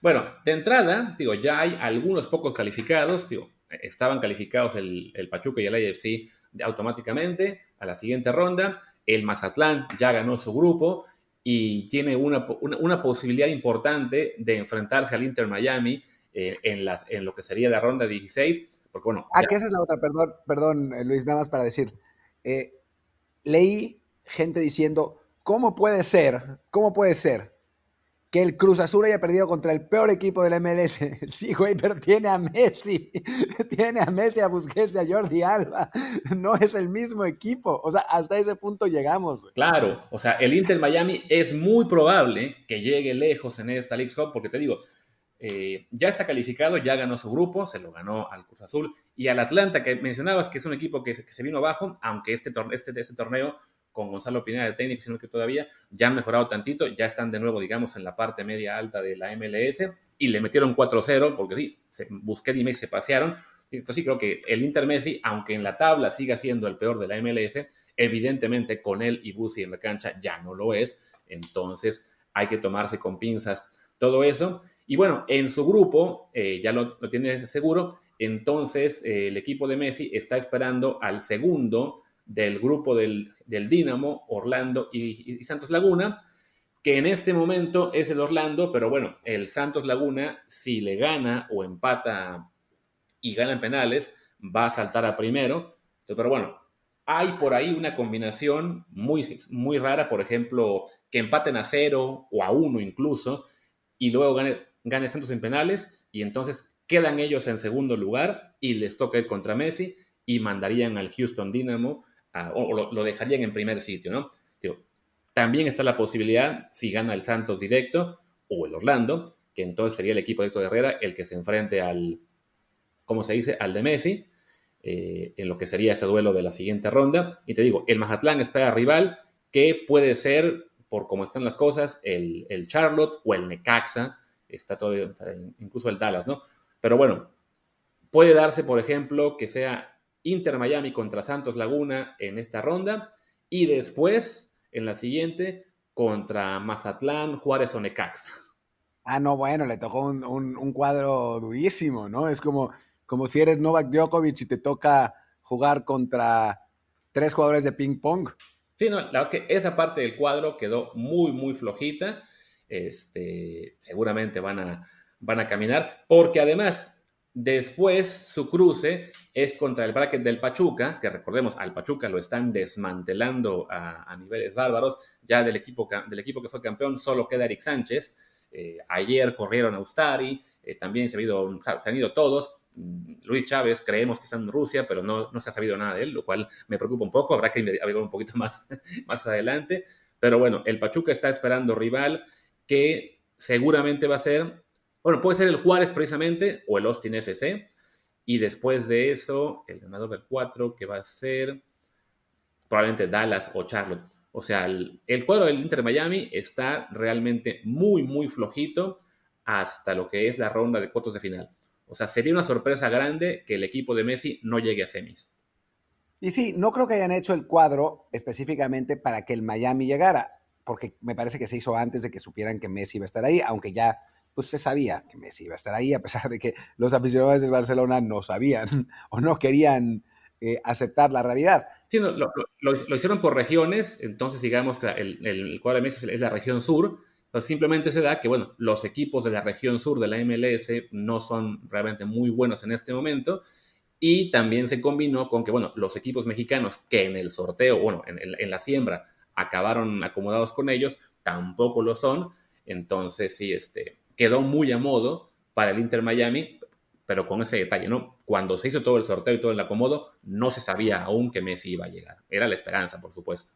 Speaker 2: Bueno, de entrada, digo, ya hay algunos pocos calificados, digo, estaban calificados el, Pachuca y el AFC automáticamente a la siguiente ronda. El Mazatlán ya ganó su grupo y tiene una, una, posibilidad importante de enfrentarse al Inter Miami eh, en, las, en lo que sería la ronda 16. Porque, bueno,
Speaker 1: ah, esa es la otra, perdón, perdón, Luis, nada más para decir. Eh, leí gente diciendo, ¿cómo puede ser? ¿Cómo puede ser que el Cruz Azul haya perdido contra el peor equipo del MLS? Sí, güey, pero tiene a Messi, tiene a Messi, a Busquets, a Jordi Alba. No es el mismo equipo. O sea, hasta ese punto llegamos.
Speaker 2: Claro, o sea, el Inter Miami es muy probable que llegue lejos en esta League Cup, porque te digo, eh, ya está calificado, ya ganó su grupo, se lo ganó al Cruz Azul y al Atlanta, que mencionabas que es un equipo que, se vino abajo, aunque este, este, este torneo con Gonzalo Pineda de técnico, sino que todavía ya han mejorado tantito, ya están de nuevo, digamos, en la parte media alta de la MLS y le metieron 4-0, porque sí, se, Busquets y Messi se pasearon. Entonces sí creo que el Inter Messi, aunque en la tabla siga siendo el peor de la MLS, evidentemente con él y Busi en la cancha ya no lo es. Entonces hay que tomarse con pinzas todo eso. Y bueno, en su grupo, eh, ya lo, tiene seguro, entonces eh, el equipo de Messi está esperando al segundo del grupo del, del Dinamo, Orlando y, Santos Laguna, que en este momento es el Orlando, pero bueno, el Santos Laguna, si le gana o empata y gana en penales, va a saltar a primero. pero bueno, hay por ahí una combinación muy, muy rara, por ejemplo, que empaten a cero o a uno incluso, y luego gane gane Santos en penales y entonces quedan ellos en segundo lugar y les toca ir contra Messi y mandarían al Houston Dynamo o lo, dejarían en primer sitio, ¿no? también está la posibilidad, si gana el Santos directo o el Orlando, que entonces sería el equipo de Héctor Herrera el que se enfrente al, ¿cómo se dice?, al de Messi, eh, en lo que sería ese duelo de la siguiente ronda. Y te digo, el Mazatlán espera rival que puede ser, por cómo están las cosas, el, el Charlotte o el Necaxa, está todo, incluso el Dallas, ¿no? Pero bueno, puede darse, por ejemplo, que sea Inter Miami contra Santos Laguna en esta ronda y después, en la siguiente, contra Mazatlán, Juárez o Necaxa.
Speaker 1: Ah, no, bueno, le tocó un, un, cuadro durísimo, ¿no? Es como, como si eres Novak Djokovic y te toca jugar contra tres jugadores de ping pong.
Speaker 2: Sí, no, la verdad es que esa parte del cuadro quedó muy, muy flojita. Este, seguramente van a, van a caminar, porque además, después su cruce es contra el bracket del Pachuca, que recordemos, al Pachuca lo están desmantelando a, niveles bárbaros. Ya del equipo, del equipo que fue campeón solo queda Eric Sánchez. Eh, ayer corrieron a Ustari, eh, también se, ha ido, se han ido todos. Luis Chávez, creemos que está en Rusia, pero no, no se ha sabido nada de él, lo cual me preocupa un poco. Habrá que averiguar un poquito más, más adelante. Pero bueno, el Pachuca está esperando rival que seguramente va a ser, bueno, puede ser el Juárez precisamente o el Austin FC. Y después de eso, el ganador del 4, que va a ser probablemente Dallas o Charlotte. O sea, el, el cuadro del Inter Miami está realmente muy, muy flojito hasta lo que es la ronda de cuartos de final. O sea, sería una sorpresa grande que el equipo de Messi no llegue a semis.
Speaker 1: Y sí, no creo que hayan hecho el cuadro específicamente para que el Miami llegara, porque me parece que se hizo antes de que supieran que Messi iba a estar ahí, aunque ya se sabía que Messi iba a estar ahí, a pesar de que los aficionados del Barcelona no sabían o no querían eh, aceptar la realidad.
Speaker 2: Sí, no, lo, hicieron por regiones, entonces digamos que el, el cuadro de Messi es la región sur, pues simplemente se da que, bueno, los equipos de la región sur de la MLS no son realmente muy buenos en este momento. Y también se combinó con que, bueno, los equipos mexicanos que en el sorteo, bueno, en, la siembra, acabaron acomodados con ellos, tampoco lo son. Entonces, sí, este, quedó muy a modo para el Inter Miami, pero con ese detalle, ¿no? Cuando se hizo todo el sorteo y todo el acomodo, no se sabía aún que Messi iba a llegar. Era la esperanza, por supuesto.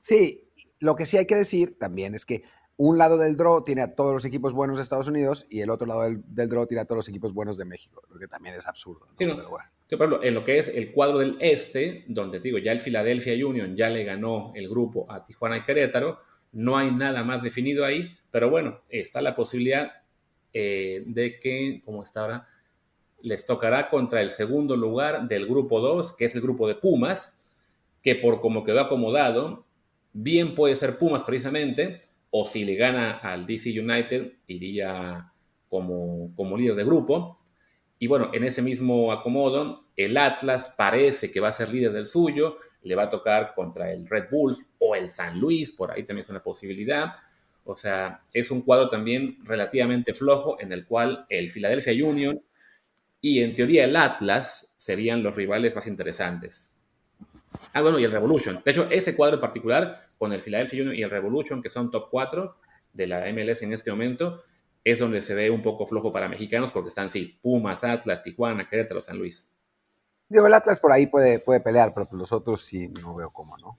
Speaker 1: Sí, lo que sí hay que decir también es que un lado del draw tiene a todos los equipos buenos de Estados Unidos y el otro lado del, draw tiene a todos los equipos buenos de México, lo que también es absurdo.
Speaker 2: en lo que es el cuadro del este, donde digo, ya el Philadelphia Union ya le ganó el grupo a Tijuana y Querétaro, no hay nada más definido ahí, pero bueno, está la posibilidad eh, de que, como está ahora, les tocará contra el segundo lugar del grupo 2, que es el grupo de Pumas, que por como quedó acomodado, bien puede ser Pumas precisamente, o si le gana al DC United, iría como, como líder de grupo. Y bueno, en ese mismo acomodo, el Atlas parece que va a ser líder del suyo, le va a tocar contra el Red Bulls o el San Luis, por ahí también es una posibilidad. O sea, es un cuadro también relativamente flojo en el cual el Philadelphia Union y en teoría el Atlas serían los rivales más interesantes. Ah, bueno, y el Revolution. De hecho, ese cuadro en particular con el Philadelphia Union y el Revolution, que son top 4 de la MLS en este momento, es donde se ve un poco flojo para mexicanos porque están, sí, Pumas, Atlas, Tijuana, Querétaro, San Luis.
Speaker 1: Digo, el Atlas por ahí puede, puede pelear, pero los otros sí no veo cómo, ¿no?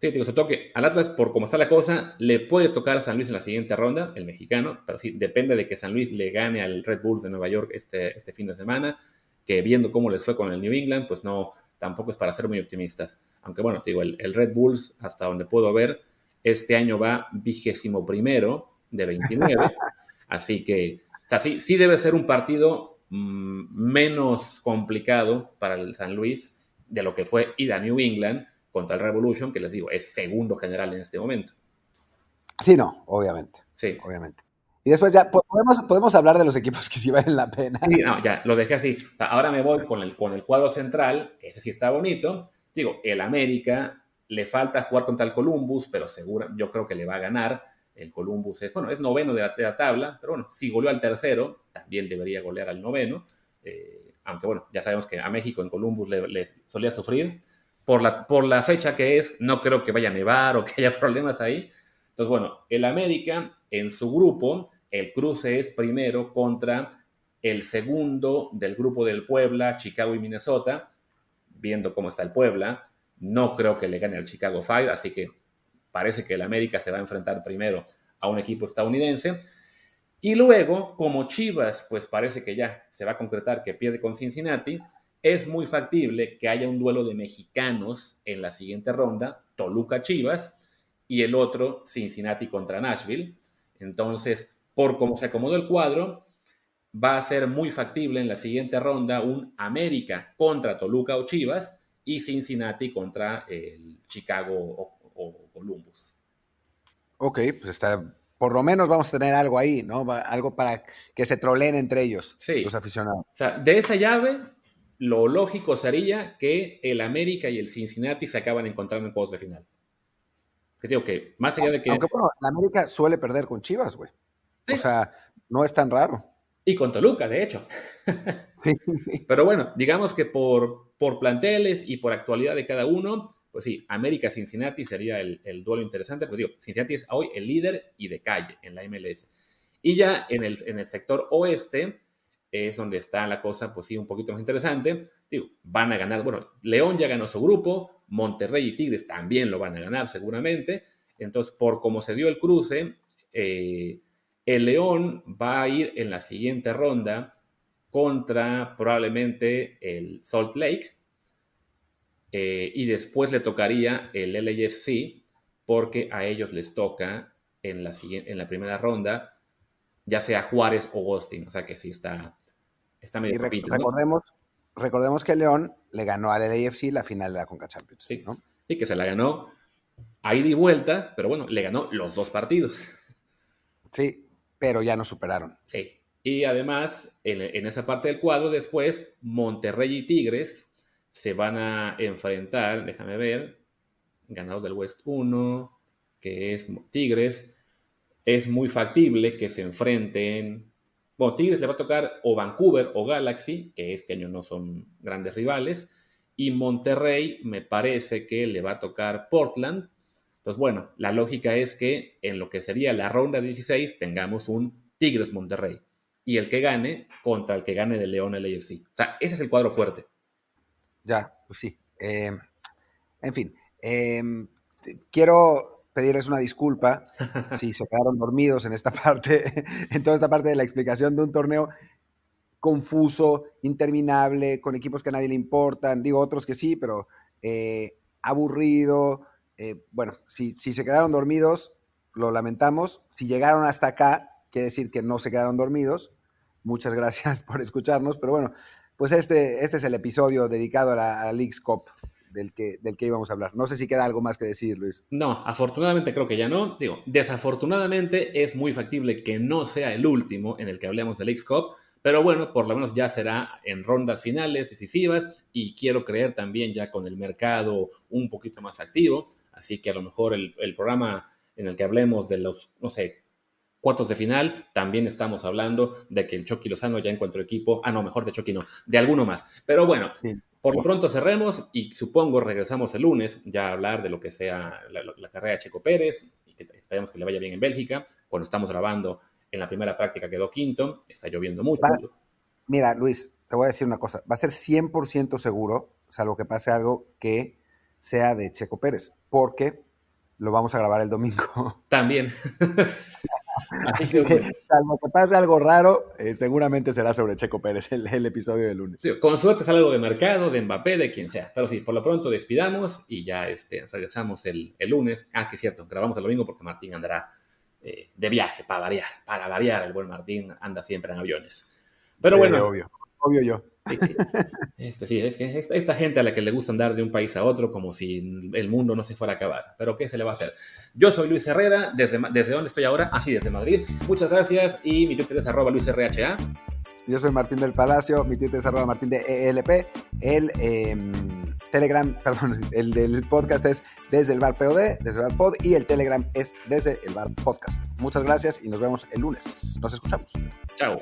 Speaker 2: Sí, digo, se toque al Atlas, por cómo está la cosa, le puede tocar a San Luis en la siguiente ronda, el mexicano, pero sí, depende de que San Luis le gane al Red Bulls de Nueva York este, este fin de semana, que viendo cómo les fue con el New England, pues no, tampoco es para ser muy optimistas. Aunque bueno, digo, el, Red Bulls, hasta donde puedo ver, este año va vigésimo primero de 29. así que, o sí, debe ser un partido menos complicado para el San Luis de lo que fue ir a New England contra el Revolution, que les digo, es segundo general en este momento.
Speaker 1: Sí, no, obviamente. Sí. Obviamente. Y después ya podemos, podemos hablar de los equipos que sí valen la pena.
Speaker 2: Sí, no, ya, lo dejé así. ahora me voy con el, con el cuadro central, que ese sí está bonito. Digo, el América le falta jugar contra el Columbus, pero seguro, yo creo que le va a ganar. El Columbus es, bueno, es noveno de la, tabla, pero bueno, si goleó al tercero, también debería golear al noveno. Eh, aunque bueno, ya sabemos que a México en Columbus le, solía sufrir. Por la, por la fecha que es, no creo que vaya a nevar o que haya problemas ahí. Entonces, bueno, el América en su grupo, el cruce es primero contra el segundo del grupo del Puebla, Chicago y Minnesota viendo cómo está el Puebla. No creo que le gane al Chicago Fire, así que parece que el América se va a enfrentar primero a un equipo estadounidense. Y luego, como Chivas, pues parece que ya se va a concretar que pierde con Cincinnati, es muy factible que haya un duelo de mexicanos en la siguiente ronda, Toluca Chivas, y el otro Cincinnati contra Nashville. Entonces, por cómo se acomodó el cuadro, va a ser muy factible en la siguiente ronda un América contra Toluca o Chivas y Cincinnati contra el Chicago Columbus.
Speaker 1: Ok, pues está por lo menos vamos a tener algo ahí, ¿no? Algo para que se troleen entre ellos, los aficionados.
Speaker 2: O sea, de esa llave, lo lógico sería que el América y el Cincinnati se acaban encontrando en juegos de final. Que digo que, más allá de que.
Speaker 1: Aunque bueno, el América suele perder con Chivas, güey. O sea, no es tan raro.
Speaker 2: Y con Toluca, de hecho. Pero bueno, digamos que por, por planteles y por actualidad de cada uno, pues sí, América-Cincinnati sería el, duelo interesante, pero digo, Cincinnati es hoy el líder y de calle en la MLS. Y ya en el, en el sector oeste es donde está la cosa, pues sí, un poquito más interesante. Digo, van a ganar, bueno, León ya ganó su grupo, Monterrey y Tigres también lo van a ganar seguramente. Entonces, por cómo se dio el cruce, eh, el León va a ir en la siguiente ronda contra probablemente el Salt Lake, eh, y después le tocaría el LAFC porque a ellos les toca en la, en la primera ronda, ya sea Juárez o Austin, o sea que sí está, está medio
Speaker 1: y recordemos, recordemos que León le ganó al LAFC la final de la Conca Champions.
Speaker 2: Sí, ¿no? y que se la ganó a ida y vuelta, pero bueno, le ganó los dos partidos.
Speaker 1: Sí, pero ya no superaron.
Speaker 2: Sí. Y además, en, en esa parte del cuadro, después, Monterrey y Tigres se van a enfrentar, déjame ver, ganador del West 1, que es Tigres. Es muy factible que se enfrenten. Bueno, Tigres le va a tocar o Vancouver o Galaxy, que este año no son grandes rivales. Y Monterrey me parece que le va a tocar Portland. Entonces, bueno, la lógica es que en lo que sería la ronda 16 tengamos un Tigres Monterrey. Y el que gane contra el que gane de León el AFC. O sea, ese es el cuadro fuerte.
Speaker 1: Ya, pues sí. Em, en fin, em, quiero pedirles una disculpa si se quedaron dormidos en esta parte, en toda esta parte de la explicación de un torneo confuso, interminable, con equipos que a nadie le importan, digo otros que sí, pero eh, aburrido. Eh, bueno, si, si se quedaron dormidos, lo lamentamos. Si llegaron hasta acá, quiere decir que no se quedaron dormidos. Muchas gracias por escucharnos, pero bueno, pues este, este es el episodio dedicado a la, a Leagues Cup del que, del que íbamos a hablar. No sé si queda algo más que decir, Luis.
Speaker 2: No, afortunadamente creo que ya no. Digo, desafortunadamente es muy factible que no sea el último en el que hablemos de Leagues Cup, pero bueno, por lo menos ya será en rondas finales decisivas y quiero creer también ya con el mercado un poquito más activo, así que a lo mejor el, el programa en el que hablemos de los, no sé, cuartos de final, también estamos hablando de que el Chucky Lozano ya encontró equipo. Ah, no, mejor de Chucky no, de alguno más. Pero bueno, por lo pronto cerremos y supongo regresamos el lunes ya a hablar de lo que sea la, carrera de Checo Pérez y que esperemos que le vaya bien en Bélgica. Cuando estamos grabando en la primera práctica quedó quinto, está lloviendo mucho.
Speaker 1: mira, Luis, te voy a decir una cosa. Va a ser 100% seguro, salvo que pase algo que sea de Checo Pérez, porque lo vamos a grabar el domingo.
Speaker 2: También.
Speaker 1: Así que, salvo que pase algo raro, eh, seguramente será sobre Checo Pérez el, episodio de lunes.
Speaker 2: con suerte sale algo de mercado, de Mbappé, de quien sea. Pero sí, por lo pronto despidamos y ya este, regresamos el, lunes. Ah, que es cierto, grabamos el domingo porque Martín andará eh, de viaje, para variar. Para variar, el buen Martín anda siempre en aviones. Pero bueno.
Speaker 1: Obvio, obvio yo.
Speaker 2: Este, sí, es que esta, gente a la que le gusta andar de un país a otro como si el mundo no se fuera a acabar. Pero ¿qué se le va a hacer? Yo soy Luis Herrera, ¿desde, desde dónde estoy ahora? Así, ah, desde Madrid. Muchas gracias y mi Twitter es arroba luisrha.
Speaker 1: Yo soy Martín del Palacio, mi Twitter es arroba martín de ELP. El em, Telegram, perdón, el del podcast es desde el bar POD, desde el bar pod, y el Telegram es desde el bar podcast. Muchas gracias y nos vemos el lunes. Nos escuchamos.
Speaker 2: Chao.